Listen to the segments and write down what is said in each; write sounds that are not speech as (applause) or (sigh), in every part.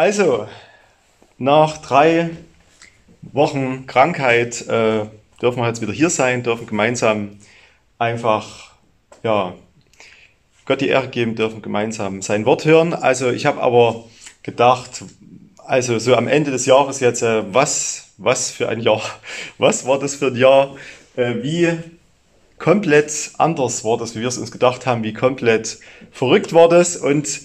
Also, nach drei Wochen Krankheit äh, dürfen wir jetzt wieder hier sein, dürfen gemeinsam einfach, ja, Gott die Ehre geben, dürfen gemeinsam sein Wort hören. Also ich habe aber gedacht, also so am Ende des Jahres jetzt, äh, was, was für ein Jahr, (laughs) was war das für ein Jahr, äh, wie komplett anders war das, wie wir es uns gedacht haben, wie komplett verrückt war das und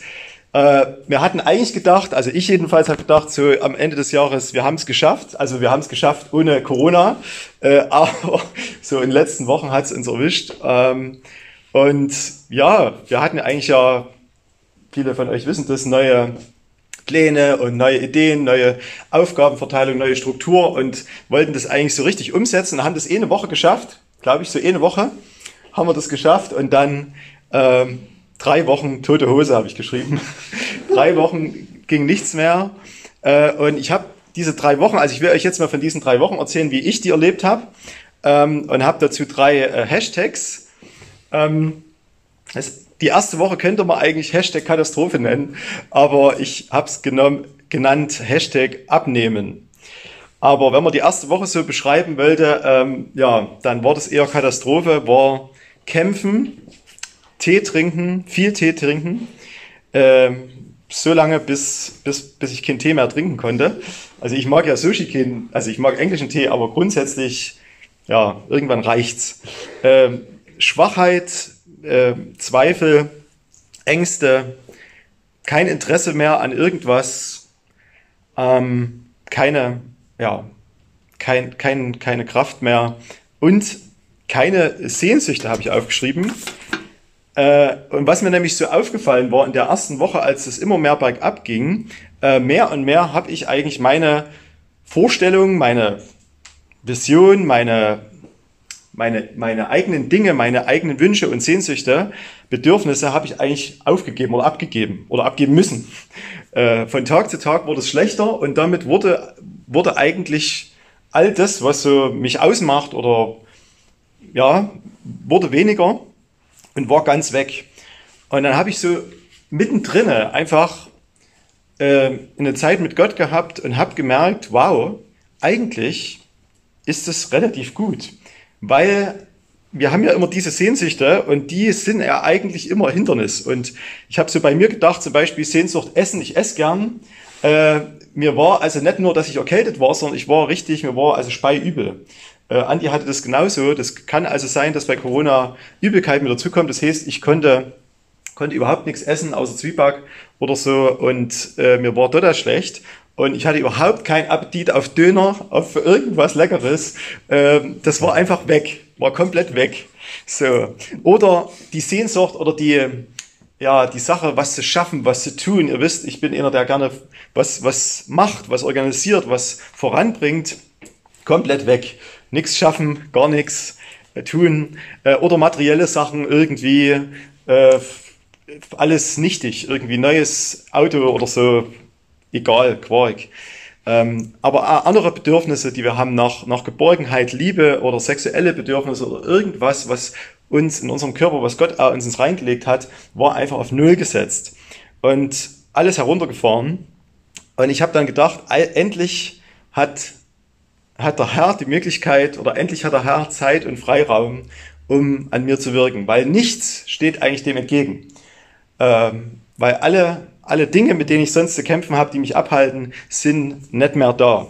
äh, wir hatten eigentlich gedacht, also ich jedenfalls habe gedacht, so am Ende des Jahres, wir haben es geschafft. Also wir haben es geschafft ohne Corona. Äh, (laughs) aber so in den letzten Wochen hat es uns erwischt. Ähm, und ja, wir hatten eigentlich ja, viele von euch wissen das, neue Pläne und neue Ideen, neue Aufgabenverteilung, neue Struktur und wollten das eigentlich so richtig umsetzen. Haben das eh eine Woche geschafft, glaube ich, so eh eine Woche haben wir das geschafft und dann ähm, drei Wochen tote Hose habe ich geschrieben. (laughs) drei Wochen ging nichts mehr. Äh, und ich habe diese drei Wochen, also ich will euch jetzt mal von diesen drei Wochen erzählen, wie ich die erlebt habe. Ähm, und habe dazu drei äh, Hashtags. Ähm, das, die erste Woche könnte man eigentlich Hashtag Katastrophe nennen, aber ich habe es genannt Hashtag Abnehmen. Aber wenn man die erste Woche so beschreiben wollte, ähm, ja, dann war das eher Katastrophe, war Kämpfen, Tee trinken, viel Tee trinken, äh, so lange, bis, bis, bis ich keinen Tee mehr trinken konnte. Also ich mag ja Sushi keinen, also ich mag englischen Tee, aber grundsätzlich, ja, irgendwann reicht's. Äh, Schwachheit, äh, Zweifel, Ängste, kein Interesse mehr an irgendwas, ähm, keine, ja, kein, kein, keine Kraft mehr und keine Sehnsüchte habe ich aufgeschrieben. Äh, und was mir nämlich so aufgefallen war in der ersten Woche, als es immer mehr bergab ging, äh, mehr und mehr habe ich eigentlich meine Vorstellung, meine Vision, meine, meine, meine eigenen Dinge, meine eigenen Wünsche und Sehnsüchte, Bedürfnisse habe ich eigentlich aufgegeben oder abgegeben oder abgeben müssen. Äh, von Tag zu Tag wurde es schlechter und damit wurde, wurde eigentlich all das, was so mich ausmacht oder ja, wurde weniger und war ganz weg. Und dann habe ich so mittendrin einfach äh, eine Zeit mit Gott gehabt und habe gemerkt, wow, eigentlich ist es relativ gut, weil wir haben ja immer diese Sehnsüchte und die sind ja eigentlich immer Hindernis. Und ich habe so bei mir gedacht, zum Beispiel Sehnsucht essen, ich esse gern. Äh, mir war also nicht nur, dass ich erkältet war, sondern ich war richtig, mir war also speiübel. Äh, Andi hatte das genauso. Das kann also sein, dass bei Corona Übelkeit mit dazukommt. Das heißt, ich konnte, konnte überhaupt nichts essen, außer Zwieback oder so. Und äh, mir war total schlecht. Und ich hatte überhaupt keinen Appetit auf Döner, auf irgendwas Leckeres. Ähm, das war einfach weg, war komplett weg. So. Oder die Sehnsucht oder die, ja, die Sache, was zu schaffen, was zu tun. Ihr wisst, ich bin einer, der gerne was, was macht, was organisiert, was voranbringt. Komplett weg nichts schaffen, gar nichts äh, tun äh, oder materielle Sachen irgendwie äh, alles nichtig, irgendwie neues Auto oder so, egal, Quark. Ähm, aber andere Bedürfnisse, die wir haben nach, nach Geborgenheit, Liebe oder sexuelle Bedürfnisse oder irgendwas, was uns in unserem Körper, was Gott uns reingelegt hat, war einfach auf Null gesetzt und alles heruntergefahren. Und ich habe dann gedacht, endlich hat hat der Herr die Möglichkeit oder endlich hat der Herr Zeit und Freiraum, um an mir zu wirken, weil nichts steht eigentlich dem entgegen. Ähm, weil alle, alle Dinge, mit denen ich sonst zu kämpfen habe, die mich abhalten, sind nicht mehr da.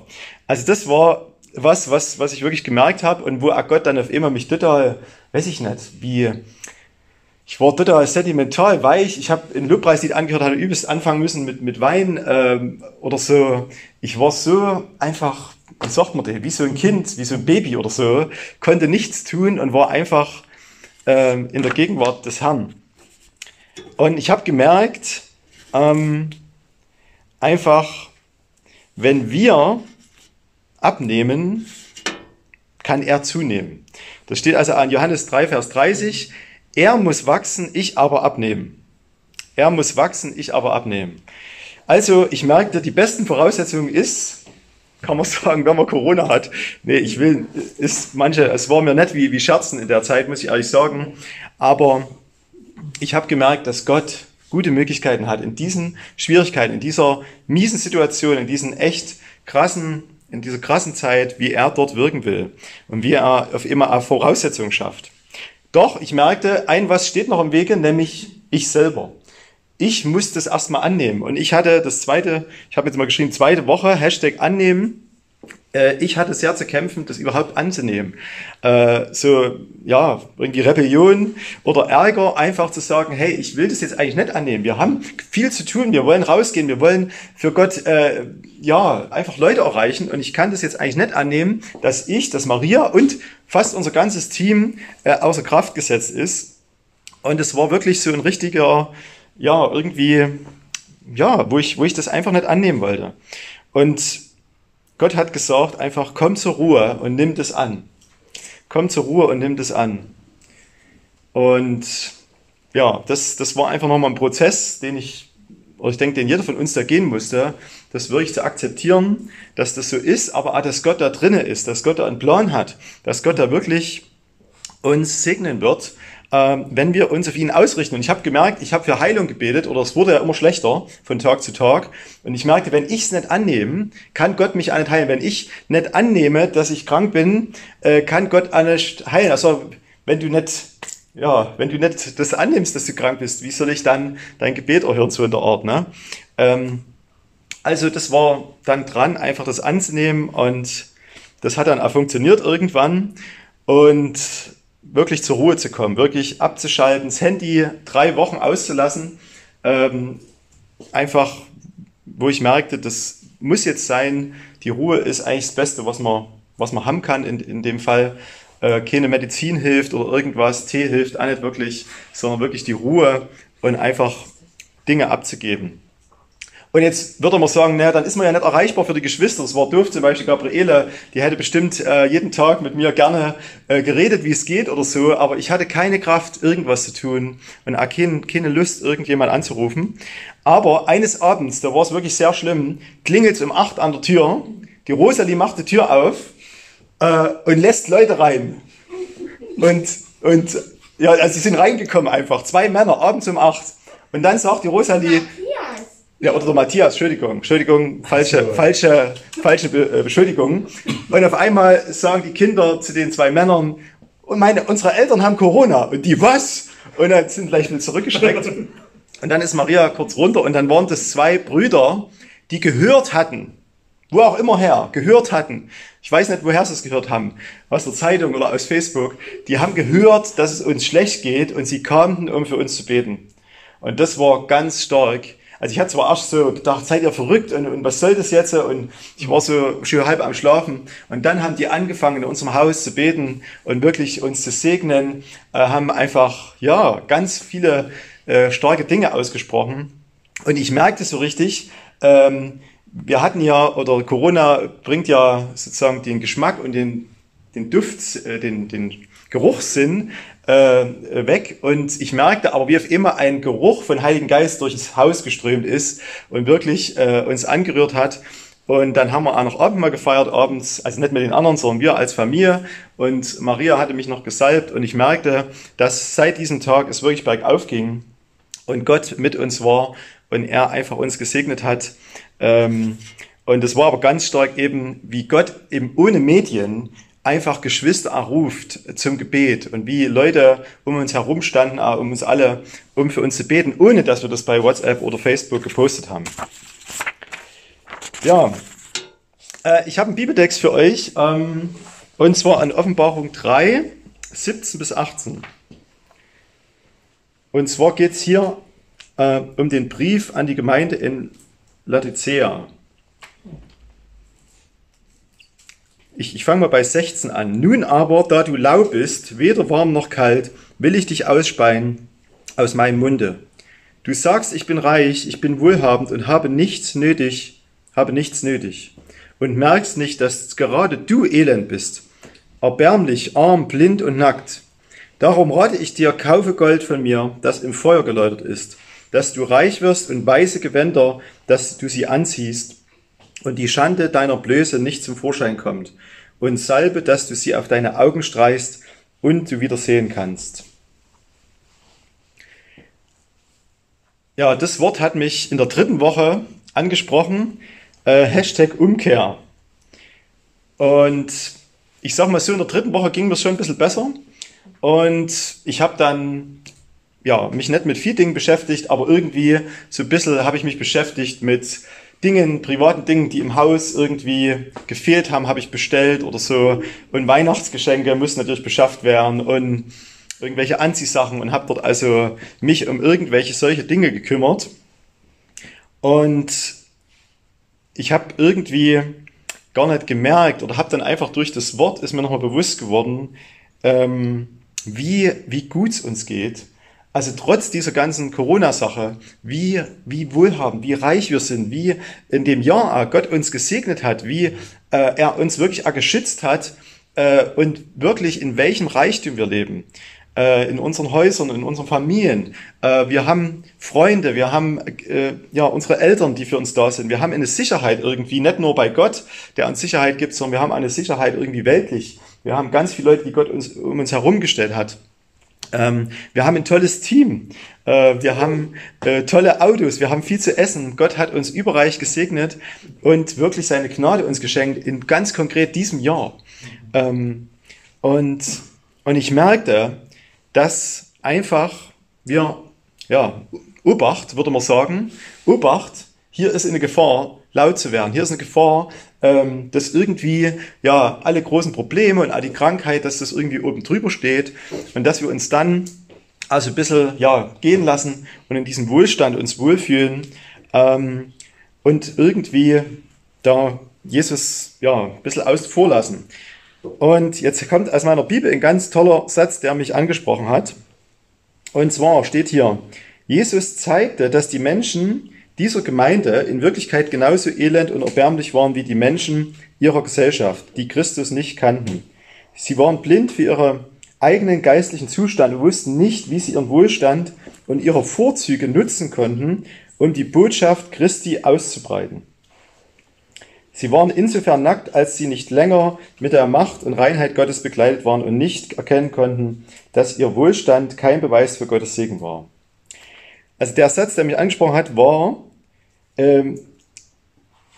Also das war was, was, was ich wirklich gemerkt habe und wo Gott dann auf immer mich total, weiß ich nicht, wie, ich war total sentimental, weich. Ich habe in Lobpreislied angehört, hatte übelst anfangen müssen mit, mit Wein ähm, oder so. Ich war so einfach wie sagt man das, wie so ein Kind, wie so ein Baby oder so, konnte nichts tun und war einfach ähm, in der Gegenwart des Herrn. Und ich habe gemerkt, ähm, einfach, wenn wir abnehmen, kann er zunehmen. Das steht also an Johannes 3, Vers 30. Er muss wachsen, ich aber abnehmen. Er muss wachsen, ich aber abnehmen. Also ich merkte, die besten Voraussetzungen ist, kann man sagen, wenn man Corona hat. Nee, ich will, ist manche, es war mir nicht wie, wie Scherzen in der Zeit, muss ich ehrlich sagen. Aber ich habe gemerkt, dass Gott gute Möglichkeiten hat, in diesen Schwierigkeiten, in dieser miesen Situation, in diesen echt krassen, in dieser krassen Zeit, wie er dort wirken will und wie er auf immer Voraussetzungen schafft. Doch ich merkte, ein was steht noch im Wege, nämlich ich selber. Ich muss das erstmal annehmen. Und ich hatte das zweite, ich habe jetzt mal geschrieben, zweite Woche, Hashtag annehmen äh, ich hatte sehr zu kämpfen, das überhaupt anzunehmen. Äh, so, ja, irgendwie Rebellion oder Ärger, einfach zu sagen, hey, ich will das jetzt eigentlich nicht annehmen. Wir haben viel zu tun, wir wollen rausgehen, wir wollen für Gott, äh, ja, einfach Leute erreichen und ich kann das jetzt eigentlich nicht annehmen, dass ich, dass Maria und fast unser ganzes Team außer Kraft gesetzt ist. Und es war wirklich so ein richtiger, ja, irgendwie, ja, wo ich, wo ich das einfach nicht annehmen wollte. Und Gott hat gesagt, einfach komm zur Ruhe und nimm das an. Komm zur Ruhe und nimm das an. Und ja, das, das war einfach nochmal ein Prozess, den ich, oder ich denke, den jeder von uns da gehen musste, das wirklich zu akzeptieren, dass das so ist, aber auch, dass Gott da drinne ist, dass Gott da einen Plan hat, dass Gott da wirklich uns segnen wird wenn wir uns auf ihn ausrichten. Und ich habe gemerkt, ich habe für Heilung gebetet oder es wurde ja immer schlechter von Tag zu Tag. Und ich merkte, wenn ich es nicht annehme, kann Gott mich auch nicht heilen. Wenn ich nicht annehme, dass ich krank bin, äh, kann Gott auch nicht heilen. Also wenn du nicht, ja, wenn du nicht das annimmst, dass du krank bist, wie soll ich dann dein Gebet erhören, so in der Art, ne? Ähm, also das war dann dran, einfach das anzunehmen und das hat dann auch funktioniert irgendwann. Und wirklich zur Ruhe zu kommen, wirklich abzuschalten, das Handy drei Wochen auszulassen. Ähm, einfach, wo ich merkte, das muss jetzt sein, die Ruhe ist eigentlich das Beste, was man, was man haben kann in, in dem Fall. Äh, keine Medizin hilft oder irgendwas, Tee hilft auch nicht wirklich, sondern wirklich die Ruhe und einfach Dinge abzugeben. Und jetzt würde man sagen, naja, dann ist man ja nicht erreichbar für die Geschwister. Das war doof, zum Beispiel Gabriele, die hätte bestimmt äh, jeden Tag mit mir gerne äh, geredet, wie es geht oder so, aber ich hatte keine Kraft, irgendwas zu tun und auch keine, keine Lust, irgendjemand anzurufen. Aber eines Abends, da war es wirklich sehr schlimm, klingelt es um acht an der Tür, die Rosalie macht die Tür auf äh, und lässt Leute rein. Und, und ja, also sie sind reingekommen einfach, zwei Männer, abends um acht. Und dann sagt die Rosalie, ja, oder der Matthias, Entschuldigung, Entschuldigung, falsche, so. falsche, falsche Be äh, Beschuldigung. Und auf einmal sagen die Kinder zu den zwei Männern, und meine, unsere Eltern haben Corona. Und die was? Und dann sind gleich wieder zurückgeschreckt. (laughs) Und dann ist Maria kurz runter und dann waren das zwei Brüder, die gehört hatten, wo auch immer her, gehört hatten. Ich weiß nicht, woher sie es gehört haben, aus der Zeitung oder aus Facebook. Die haben gehört, dass es uns schlecht geht und sie kamen, um für uns zu beten. Und das war ganz stark. Also ich hatte zwar erst so gedacht, seid ihr verrückt und, und was soll das jetzt? Und ich war so schon halb am Schlafen. Und dann haben die angefangen, in unserem Haus zu beten und wirklich uns zu segnen, äh, haben einfach, ja, ganz viele äh, starke Dinge ausgesprochen. Und ich merkte so richtig, ähm, wir hatten ja, oder Corona bringt ja sozusagen den Geschmack und den, den Duft, äh, den, den Geruchssinn äh, weg und ich merkte aber, wie auf immer ein Geruch von Heiligen Geist durch das Haus geströmt ist und wirklich äh, uns angerührt hat. Und dann haben wir auch noch Abendmahl gefeiert abends, also nicht mit den anderen, sondern wir als Familie. Und Maria hatte mich noch gesalbt und ich merkte, dass seit diesem Tag es wirklich bergauf ging und Gott mit uns war und er einfach uns gesegnet hat. Ähm, und es war aber ganz stark eben, wie Gott eben ohne Medien einfach Geschwister erruft zum Gebet und wie Leute um uns herum standen, um uns alle, um für uns zu beten, ohne dass wir das bei WhatsApp oder Facebook gepostet haben. Ja, äh, ich habe einen Bibeltext für euch ähm, und zwar an Offenbarung 3, 17 bis 18. Und zwar geht es hier äh, um den Brief an die Gemeinde in Laodicea. Ich, ich fange mal bei 16 an. Nun aber, da du lau bist, weder warm noch kalt, will ich dich ausspeien aus meinem Munde. Du sagst, ich bin reich, ich bin wohlhabend und habe nichts nötig, habe nichts nötig. Und merkst nicht, dass gerade du elend bist, erbärmlich, arm, blind und nackt. Darum rate ich dir, kaufe Gold von mir, das im Feuer geläutert ist, dass du reich wirst und weiße Gewänder, dass du sie anziehst und die Schande deiner Blöße nicht zum Vorschein kommt, und Salbe, dass du sie auf deine Augen streichst und du wieder sehen kannst. ja, das Wort hat mich in der dritten Woche angesprochen. Äh, Hashtag Umkehr. Und ich sag mal so, in der dritten Woche ging mir schon ein bisschen besser. Und ich habe dann ja, mich nicht mit vielen Dingen beschäftigt, aber irgendwie so ein bisschen habe ich mich beschäftigt mit Dingen, privaten Dingen, die im Haus irgendwie gefehlt haben, habe ich bestellt oder so. Und Weihnachtsgeschenke müssen natürlich beschafft werden und irgendwelche Anziehsachen und habe dort also mich um irgendwelche solche Dinge gekümmert. Und ich habe irgendwie gar nicht gemerkt oder habe dann einfach durch das Wort ist mir nochmal bewusst geworden, ähm, wie, wie gut es uns geht. Also trotz dieser ganzen Corona-Sache, wie, wie wohlhabend, wie reich wir sind, wie in dem Jahr Gott uns gesegnet hat, wie äh, er uns wirklich geschützt hat äh, und wirklich in welchem Reichtum wir leben äh, in unseren Häusern, in unseren Familien. Äh, wir haben Freunde, wir haben äh, ja unsere Eltern, die für uns da sind. Wir haben eine Sicherheit irgendwie, nicht nur bei Gott, der uns Sicherheit gibt, sondern wir haben eine Sicherheit irgendwie weltlich. Wir haben ganz viele Leute, die Gott uns um uns herumgestellt hat. Ähm, wir haben ein tolles Team. Äh, wir haben äh, tolle Autos. Wir haben viel zu essen. Gott hat uns überreich gesegnet und wirklich seine Gnade uns geschenkt in ganz konkret diesem Jahr. Ähm, und, und ich merkte, dass einfach wir, ja, Obacht, würde man sagen, Obacht, hier ist eine Gefahr, laut zu werden. Hier ist eine Gefahr, ähm, dass irgendwie, ja, alle großen Probleme und all die Krankheit, dass das irgendwie oben drüber steht und dass wir uns dann also ein bisschen, ja, gehen lassen und in diesem Wohlstand uns wohlfühlen ähm, und irgendwie da Jesus, ja, ein bisschen außen vor lassen. Und jetzt kommt aus meiner Bibel ein ganz toller Satz, der mich angesprochen hat. Und zwar steht hier, Jesus zeigte, dass die Menschen dieser Gemeinde in Wirklichkeit genauso elend und erbärmlich waren wie die Menschen ihrer Gesellschaft, die Christus nicht kannten. Sie waren blind für ihren eigenen geistlichen Zustand und wussten nicht, wie sie ihren Wohlstand und ihre Vorzüge nutzen konnten, um die Botschaft Christi auszubreiten. Sie waren insofern nackt, als sie nicht länger mit der Macht und Reinheit Gottes begleitet waren und nicht erkennen konnten, dass ihr Wohlstand kein Beweis für Gottes Segen war. Also der Satz, der mich angesprochen hat, war, ähm,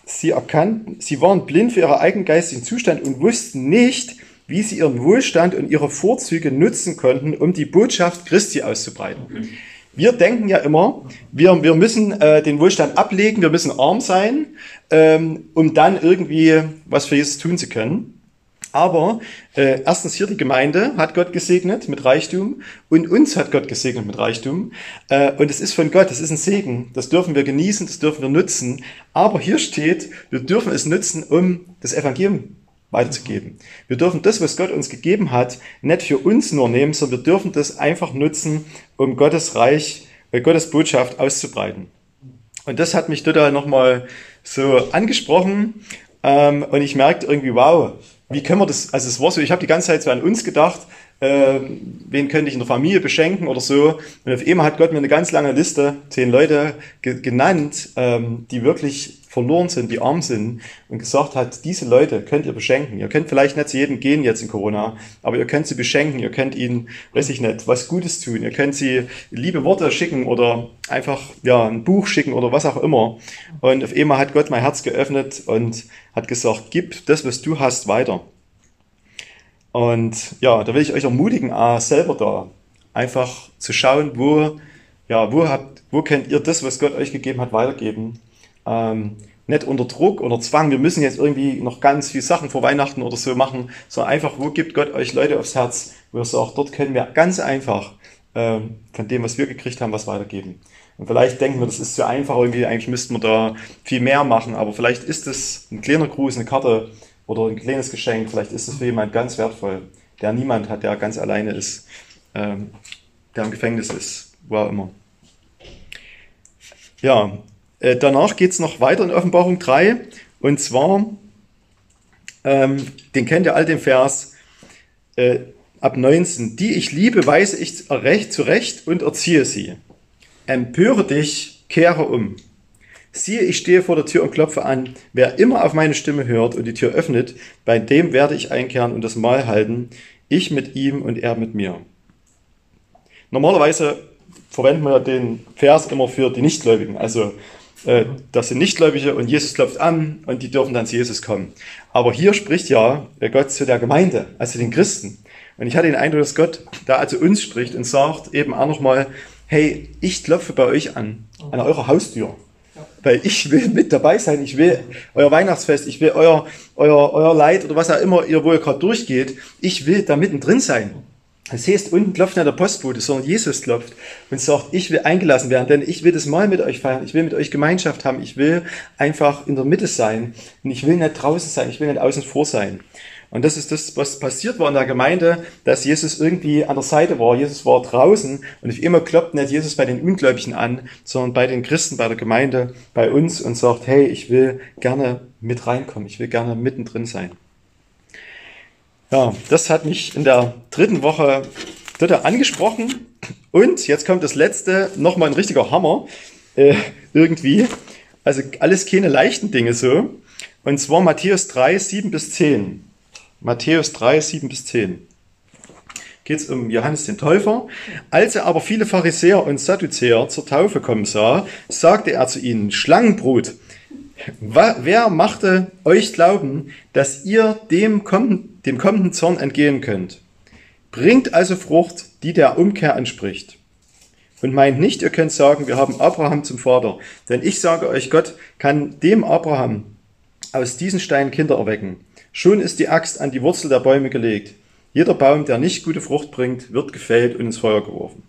sie erkannten, sie waren blind für ihren eigenen geistigen Zustand und wussten nicht, wie sie ihren Wohlstand und ihre Vorzüge nutzen konnten, um die Botschaft Christi auszubreiten. Mhm. Wir denken ja immer, wir, wir müssen äh, den Wohlstand ablegen, wir müssen arm sein, ähm, um dann irgendwie was für Jesus tun zu können. Aber äh, erstens hier die Gemeinde hat Gott gesegnet mit Reichtum und uns hat Gott gesegnet mit Reichtum. Äh, und es ist von Gott, es ist ein Segen. Das dürfen wir genießen, das dürfen wir nutzen. Aber hier steht, wir dürfen es nutzen, um das Evangelium weiterzugeben. Wir dürfen das, was Gott uns gegeben hat, nicht für uns nur nehmen, sondern wir dürfen das einfach nutzen, um Gottes Reich, äh, Gottes Botschaft auszubreiten. Und das hat mich total nochmal so angesprochen. Ähm, und ich merkte irgendwie, wow, wie können wir das, also es war so, ich habe die ganze Zeit so an uns gedacht, äh, wen könnte ich in der Familie beschenken oder so. Und auf einmal hat Gott mir eine ganz lange Liste, zehn Leute ge genannt, ähm, die wirklich verloren sind, die arm sind und gesagt hat, diese Leute könnt ihr beschenken. Ihr könnt vielleicht nicht zu jedem gehen jetzt in Corona, aber ihr könnt sie beschenken, ihr könnt ihnen, weiß ich nicht, was Gutes tun, ihr könnt sie liebe Worte schicken oder einfach ja ein Buch schicken oder was auch immer. Und auf einmal hat Gott mein Herz geöffnet und hat gesagt, gib das, was du hast, weiter. Und ja, da will ich euch ermutigen, auch selber da einfach zu schauen, wo, ja, wo habt, wo könnt ihr das, was Gott euch gegeben hat, weitergeben ähm, nicht unter Druck oder Zwang, wir müssen jetzt irgendwie noch ganz viele Sachen vor Weihnachten oder so machen, sondern einfach, wo gibt Gott euch Leute aufs Herz, wo ihr sagt, dort können wir ganz einfach ähm, von dem, was wir gekriegt haben, was weitergeben. Und vielleicht denken wir, das ist zu einfach, irgendwie, eigentlich müssten wir da viel mehr machen, aber vielleicht ist es ein kleiner Gruß, eine Karte oder ein kleines Geschenk, vielleicht ist es für jemand ganz wertvoll, der niemand hat, der ganz alleine ist, ähm, der im Gefängnis ist, wo auch immer. Ja, äh, danach geht es noch weiter in Offenbarung 3. Und zwar, ähm, den kennt ihr all den Vers äh, ab 19. Die ich liebe, weise ich recht, zurecht und erziehe sie. Empöre dich, kehre um. Siehe, ich stehe vor der Tür und klopfe an. Wer immer auf meine Stimme hört und die Tür öffnet, bei dem werde ich einkehren und das Mahl halten. Ich mit ihm und er mit mir. Normalerweise verwenden wir den Vers immer für die Nichtgläubigen. Also das sind Nichtgläubige und Jesus klopft an und die dürfen dann zu Jesus kommen. Aber hier spricht ja Gott zu der Gemeinde, also den Christen. Und ich hatte den Eindruck, dass Gott da also uns spricht und sagt eben auch nochmal, hey, ich klopfe bei euch an, an eurer Haustür. Weil ich will mit dabei sein, ich will euer Weihnachtsfest, ich will euer, euer, euer Leid oder was auch immer ihr, wo ihr gerade durchgeht, ich will da mittendrin sein. Das heißt, unten klopft nicht der Postbote, sondern Jesus klopft und sagt, ich will eingelassen werden, denn ich will das Mal mit euch feiern, ich will mit euch Gemeinschaft haben, ich will einfach in der Mitte sein und ich will nicht draußen sein, ich will nicht außen vor sein. Und das ist das, was passiert war in der Gemeinde, dass Jesus irgendwie an der Seite war. Jesus war draußen und auf immer klopft nicht Jesus bei den Ungläubigen an, sondern bei den Christen, bei der Gemeinde, bei uns und sagt, hey, ich will gerne mit reinkommen, ich will gerne mittendrin sein. Ja, das hat mich in der dritten Woche total angesprochen. Und jetzt kommt das letzte, nochmal ein richtiger Hammer. Äh, irgendwie. Also alles keine leichten Dinge so. Und zwar Matthäus 3, 7 bis 10. Matthäus 3, 7 bis 10. Geht es um Johannes den Täufer. Als er aber viele Pharisäer und Sadduzäer zur Taufe kommen sah, sagte er zu ihnen, Schlangenbrut, wer machte euch glauben, dass ihr dem, komm, dem kommenden Zorn entgehen könnt? Bringt also Frucht, die der Umkehr entspricht. Und meint nicht, ihr könnt sagen, wir haben Abraham zum Vater. Denn ich sage euch, Gott kann dem Abraham aus diesen Steinen Kinder erwecken. Schon ist die Axt an die Wurzel der Bäume gelegt. Jeder Baum, der nicht gute Frucht bringt, wird gefällt und ins Feuer geworfen.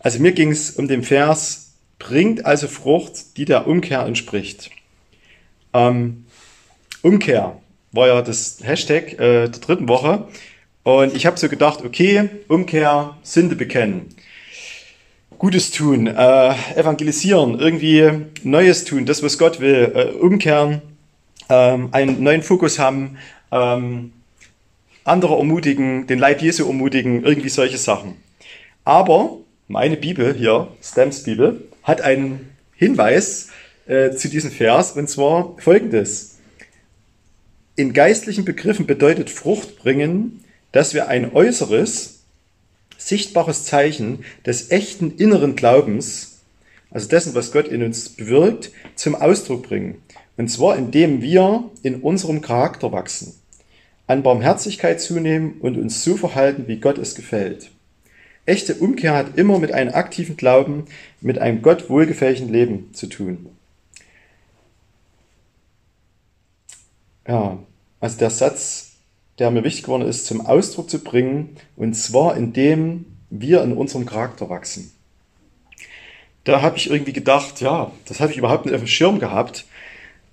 Also mir ging es um den Vers, bringt also Frucht, die der Umkehr entspricht. Ähm, Umkehr war ja das Hashtag äh, der dritten Woche. Und ich habe so gedacht, okay, Umkehr, Sünde bekennen. Gutes tun, äh, evangelisieren, irgendwie Neues tun, das, was Gott will, äh, umkehren, ähm, einen neuen Fokus haben, ähm, andere ermutigen, den Leib Jesu ermutigen, irgendwie solche Sachen. Aber meine Bibel hier, Stamps Bibel, hat einen Hinweis äh, zu diesem Vers und zwar folgendes. In geistlichen Begriffen bedeutet Frucht bringen, dass wir ein äußeres, sichtbares Zeichen des echten inneren Glaubens, also dessen, was Gott in uns bewirkt, zum Ausdruck bringen. Und zwar indem wir in unserem Charakter wachsen, an Barmherzigkeit zunehmen und uns so verhalten, wie Gott es gefällt. Echte Umkehr hat immer mit einem aktiven Glauben, mit einem Gott wohlgefälligen Leben zu tun. Ja, also der Satz, der mir wichtig geworden ist, zum Ausdruck zu bringen, und zwar indem wir in unserem Charakter wachsen. Da habe ich irgendwie gedacht, ja, das habe ich überhaupt nicht auf dem Schirm gehabt.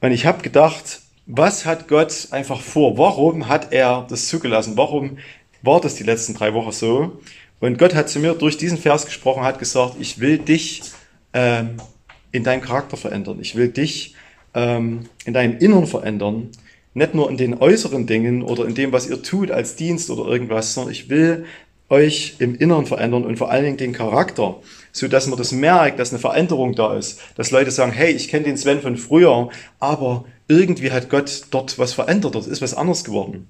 Und ich habe gedacht, was hat Gott einfach vor? Warum hat er das zugelassen? Warum war das die letzten drei Wochen so? Und Gott hat zu mir durch diesen Vers gesprochen, hat gesagt, ich will dich ähm, in deinem Charakter verändern. Ich will dich ähm, in deinem Innern verändern. Nicht nur in den äußeren Dingen oder in dem, was ihr tut als Dienst oder irgendwas, sondern ich will euch im Innern verändern und vor allen Dingen den Charakter, so dass man das merkt, dass eine Veränderung da ist, dass Leute sagen, hey, ich kenne den Sven von früher, aber irgendwie hat Gott dort was verändert, dort ist was anders geworden.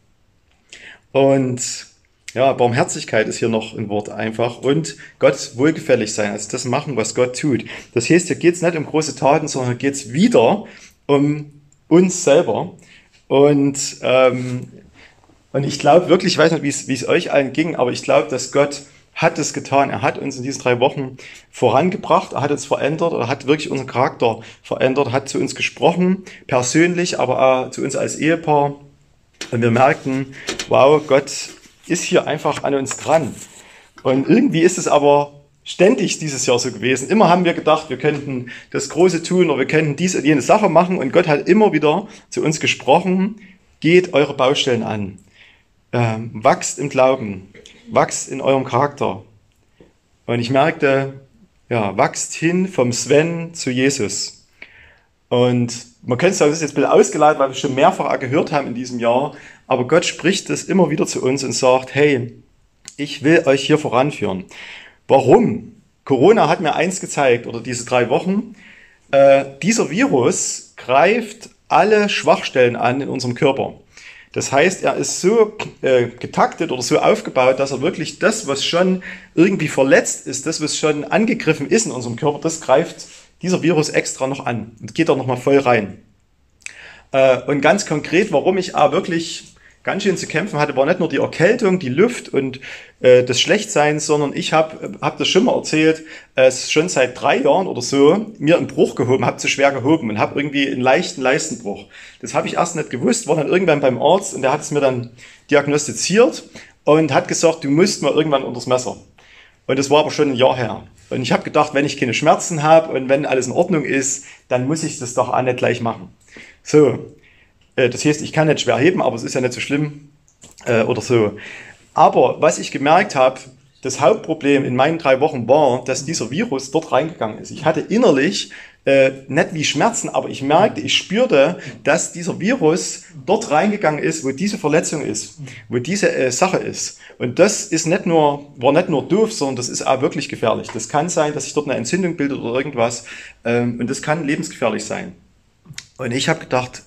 Und ja, Barmherzigkeit ist hier noch ein Wort einfach und Gott wohlgefällig sein, also das machen, was Gott tut. Das heißt, hier geht es nicht um große Taten, sondern geht es wieder um uns selber. Und, ähm, und ich glaube wirklich, ich weiß nicht, wie es euch allen ging, aber ich glaube, dass Gott hat es getan. Er hat uns in diesen drei Wochen vorangebracht, er hat uns verändert, er hat wirklich unseren Charakter verändert, hat zu uns gesprochen, persönlich, aber auch zu uns als Ehepaar. Und wir merkten, wow, Gott ist hier einfach an uns dran. Und irgendwie ist es aber ständig dieses Jahr so gewesen. Immer haben wir gedacht, wir könnten das Große tun oder wir könnten dies und jene Sache machen. Und Gott hat immer wieder zu uns gesprochen, geht eure Baustellen an. Ähm, wachst im Glauben, wachst in eurem Charakter. Und ich merkte, ja, wachst hin vom Sven zu Jesus. Und man könnte sagen, das ist jetzt ein bisschen ausgeleitet, weil wir schon mehrfach gehört haben in diesem Jahr. Aber Gott spricht es immer wieder zu uns und sagt, hey, ich will euch hier voranführen. Warum? Corona hat mir eins gezeigt, oder diese drei Wochen, äh, dieser Virus greift alle Schwachstellen an in unserem Körper. Das heißt, er ist so äh, getaktet oder so aufgebaut, dass er wirklich das, was schon irgendwie verletzt ist, das, was schon angegriffen ist in unserem Körper, das greift dieser Virus extra noch an und geht da nochmal voll rein. Äh, und ganz konkret, warum ich auch wirklich ganz schön zu kämpfen hatte, war nicht nur die Erkältung, die Luft und äh, das Schlechtsein, sondern ich habe hab das schon mal erzählt, äh, schon seit drei Jahren oder so mir einen Bruch gehoben, habe zu schwer gehoben und habe irgendwie einen leichten Leistenbruch. Das habe ich erst nicht gewusst, war dann irgendwann beim Arzt und der hat es mir dann diagnostiziert und hat gesagt, du musst mal irgendwann unters Messer. Und das war aber schon ein Jahr her. Und ich habe gedacht, wenn ich keine Schmerzen habe und wenn alles in Ordnung ist, dann muss ich das doch auch nicht gleich machen. So, das heißt, ich kann nicht schwer heben, aber es ist ja nicht so schlimm äh, oder so. Aber was ich gemerkt habe, das Hauptproblem in meinen drei Wochen war, dass dieser Virus dort reingegangen ist. Ich hatte innerlich äh, nicht wie Schmerzen, aber ich merkte, ich spürte, dass dieser Virus dort reingegangen ist, wo diese Verletzung ist, wo diese äh, Sache ist. Und das ist nicht nur, war nicht nur doof, sondern das ist auch wirklich gefährlich. Das kann sein, dass sich dort eine Entzündung bildet oder irgendwas. Ähm, und das kann lebensgefährlich sein. Und ich habe gedacht,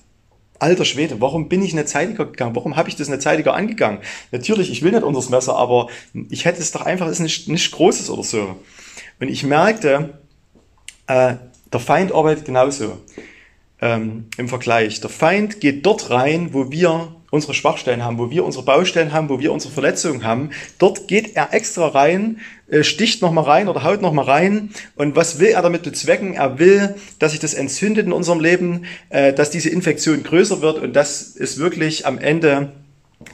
alter Schwede, warum bin ich nicht zeitiger gegangen? Warum habe ich das nicht zeitiger angegangen? Natürlich, ich will nicht unters Messer, aber ich hätte es doch einfach, es ist nicht, nicht Großes oder so. Und ich merkte, äh, der Feind arbeitet genauso ähm, im Vergleich. Der Feind geht dort rein, wo wir unsere Schwachstellen haben, wo wir unsere Baustellen haben, wo wir unsere Verletzungen haben. Dort geht er extra rein, äh, sticht nochmal rein oder haut nochmal rein. Und was will er damit bezwecken? Er will, dass sich das entzündet in unserem Leben, äh, dass diese Infektion größer wird und das ist wirklich am Ende,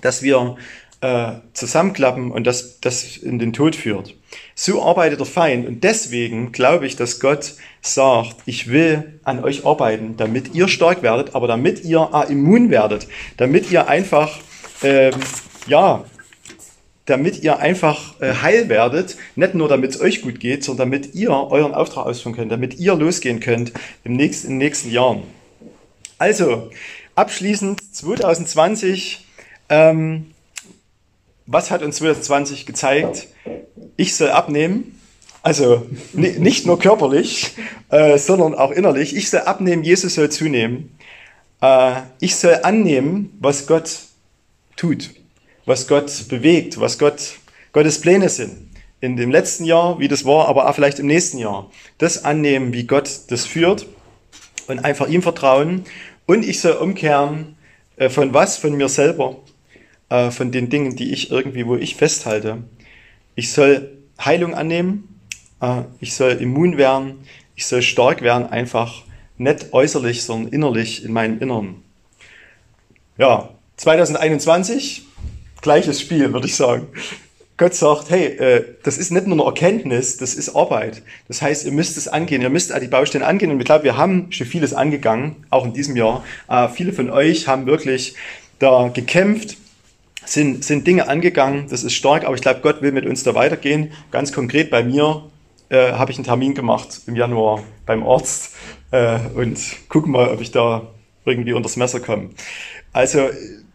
dass wir äh, zusammenklappen und das, das in den Tod führt. So arbeitet der Feind und deswegen glaube ich, dass Gott sagt, ich will an euch arbeiten, damit ihr stark werdet, aber damit ihr äh, immun werdet, damit ihr einfach, äh, ja, damit ihr einfach äh, heil werdet, nicht nur damit es euch gut geht, sondern damit ihr euren Auftrag ausführen könnt, damit ihr losgehen könnt im nächsten, in den nächsten Jahren. Also, abschließend 2020, ähm, was hat uns 2020 gezeigt? Ich soll abnehmen, also nicht nur körperlich, äh, sondern auch innerlich. Ich soll abnehmen, Jesus soll zunehmen. Äh, ich soll annehmen, was Gott tut, was Gott bewegt, was Gott, Gottes Pläne sind. In dem letzten Jahr, wie das war, aber auch vielleicht im nächsten Jahr. Das annehmen, wie Gott das führt und einfach ihm vertrauen. Und ich soll umkehren äh, von was? Von mir selber, äh, von den Dingen, die ich irgendwie, wo ich festhalte. Ich soll Heilung annehmen, äh, ich soll immun werden, ich soll stark werden, einfach nicht äußerlich, sondern innerlich in meinem Inneren. Ja, 2021, gleiches Spiel, würde ich sagen. Gott sagt, hey, äh, das ist nicht nur eine Erkenntnis, das ist Arbeit. Das heißt, ihr müsst es angehen, ihr müsst die Baustellen angehen. Und ich glaube, wir haben schon vieles angegangen, auch in diesem Jahr. Äh, viele von euch haben wirklich da gekämpft, sind, sind Dinge angegangen. Das ist stark, aber ich glaube, Gott will mit uns da weitergehen. Ganz konkret bei mir äh, habe ich einen Termin gemacht im Januar beim Arzt äh, und gucken mal, ob ich da irgendwie unters Messer komme. Also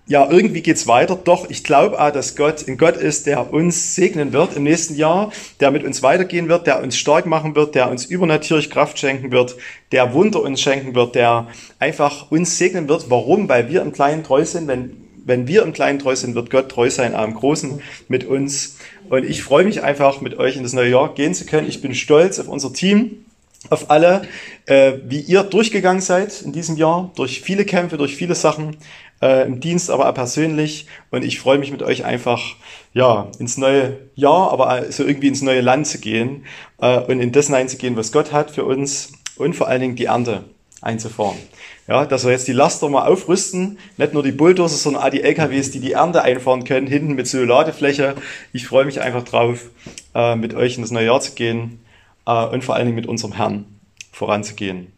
ja, irgendwie geht's weiter. Doch, ich glaube auch, dass Gott ein Gott ist, der uns segnen wird im nächsten Jahr, der mit uns weitergehen wird, der uns stark machen wird, der uns übernatürlich Kraft schenken wird, der Wunder uns schenken wird, der einfach uns segnen wird. Warum? Weil wir im Kleinen treu sind. Wenn, wenn wir im Kleinen treu sind, wird Gott treu sein, im Großen mit uns. Und ich freue mich einfach, mit euch in das neue Jahr gehen zu können. Ich bin stolz auf unser Team, auf alle, äh, wie ihr durchgegangen seid in diesem Jahr, durch viele Kämpfe, durch viele Sachen, äh, im Dienst, aber auch persönlich. Und ich freue mich mit euch einfach, ja, ins neue Jahr, aber so irgendwie ins neue Land zu gehen äh, und in das hineinzugehen, was Gott hat für uns und vor allen Dingen die Ernte einzufahren. Ja, dass wir jetzt die Laster mal aufrüsten, nicht nur die Bulldozer, sondern auch die LKWs, die die Ernte einfahren können, hinten mit so Ladefläche. Ich freue mich einfach drauf, äh, mit euch in das neue Jahr zu gehen äh, und vor allen Dingen mit unserem Herrn voranzugehen.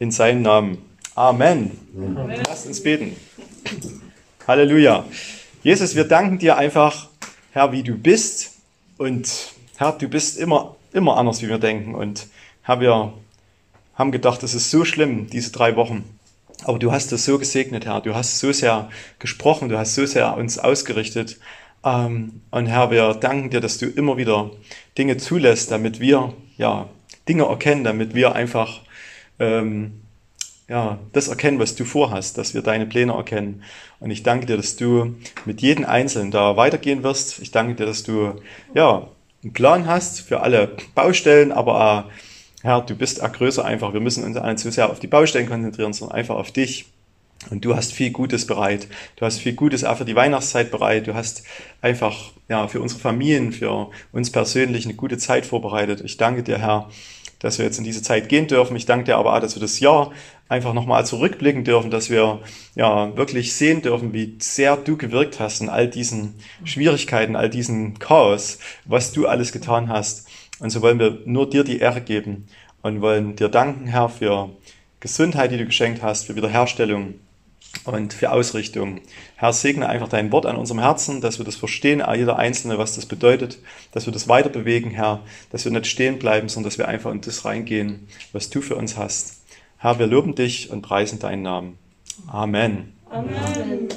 In seinem Namen. Amen. Amen. Lasst uns beten. Halleluja. Jesus, wir danken dir einfach, Herr, wie du bist. Und Herr, du bist immer, immer anders, wie wir denken. Und Herr, wir haben gedacht, das ist so schlimm, diese drei Wochen. Aber du hast das so gesegnet, Herr. Du hast so sehr gesprochen, du hast so sehr uns ausgerichtet. Ähm, und Herr, wir danken dir, dass du immer wieder Dinge zulässt, damit wir ja, Dinge erkennen, damit wir einfach ähm, ja, das erkennen, was du vorhast, dass wir deine Pläne erkennen. Und ich danke dir, dass du mit jedem Einzelnen da weitergehen wirst. Ich danke dir, dass du, ja, einen Plan hast für alle Baustellen, aber auch, Herr, du bist größer einfach. Wir müssen uns nicht so sehr auf die Baustellen konzentrieren, sondern einfach auf dich. Und du hast viel Gutes bereit. Du hast viel Gutes auch für die Weihnachtszeit bereit. Du hast einfach ja, für unsere Familien, für uns persönlich eine gute Zeit vorbereitet. Ich danke dir, Herr, dass wir jetzt in diese Zeit gehen dürfen. Ich danke dir aber auch, dass wir das Jahr einfach nochmal zurückblicken dürfen, dass wir ja wirklich sehen dürfen, wie sehr du gewirkt hast in all diesen Schwierigkeiten, all diesen Chaos, was du alles getan hast. Und so wollen wir nur dir die Ehre geben und wollen dir danken, Herr, für Gesundheit, die du geschenkt hast, für Wiederherstellung und für Ausrichtung. Herr, segne einfach dein Wort an unserem Herzen, dass wir das verstehen, jeder Einzelne, was das bedeutet, dass wir das weiter bewegen, Herr, dass wir nicht stehen bleiben, sondern dass wir einfach in das reingehen, was du für uns hast. Herr, wir loben dich und preisen deinen Namen. Amen. Amen.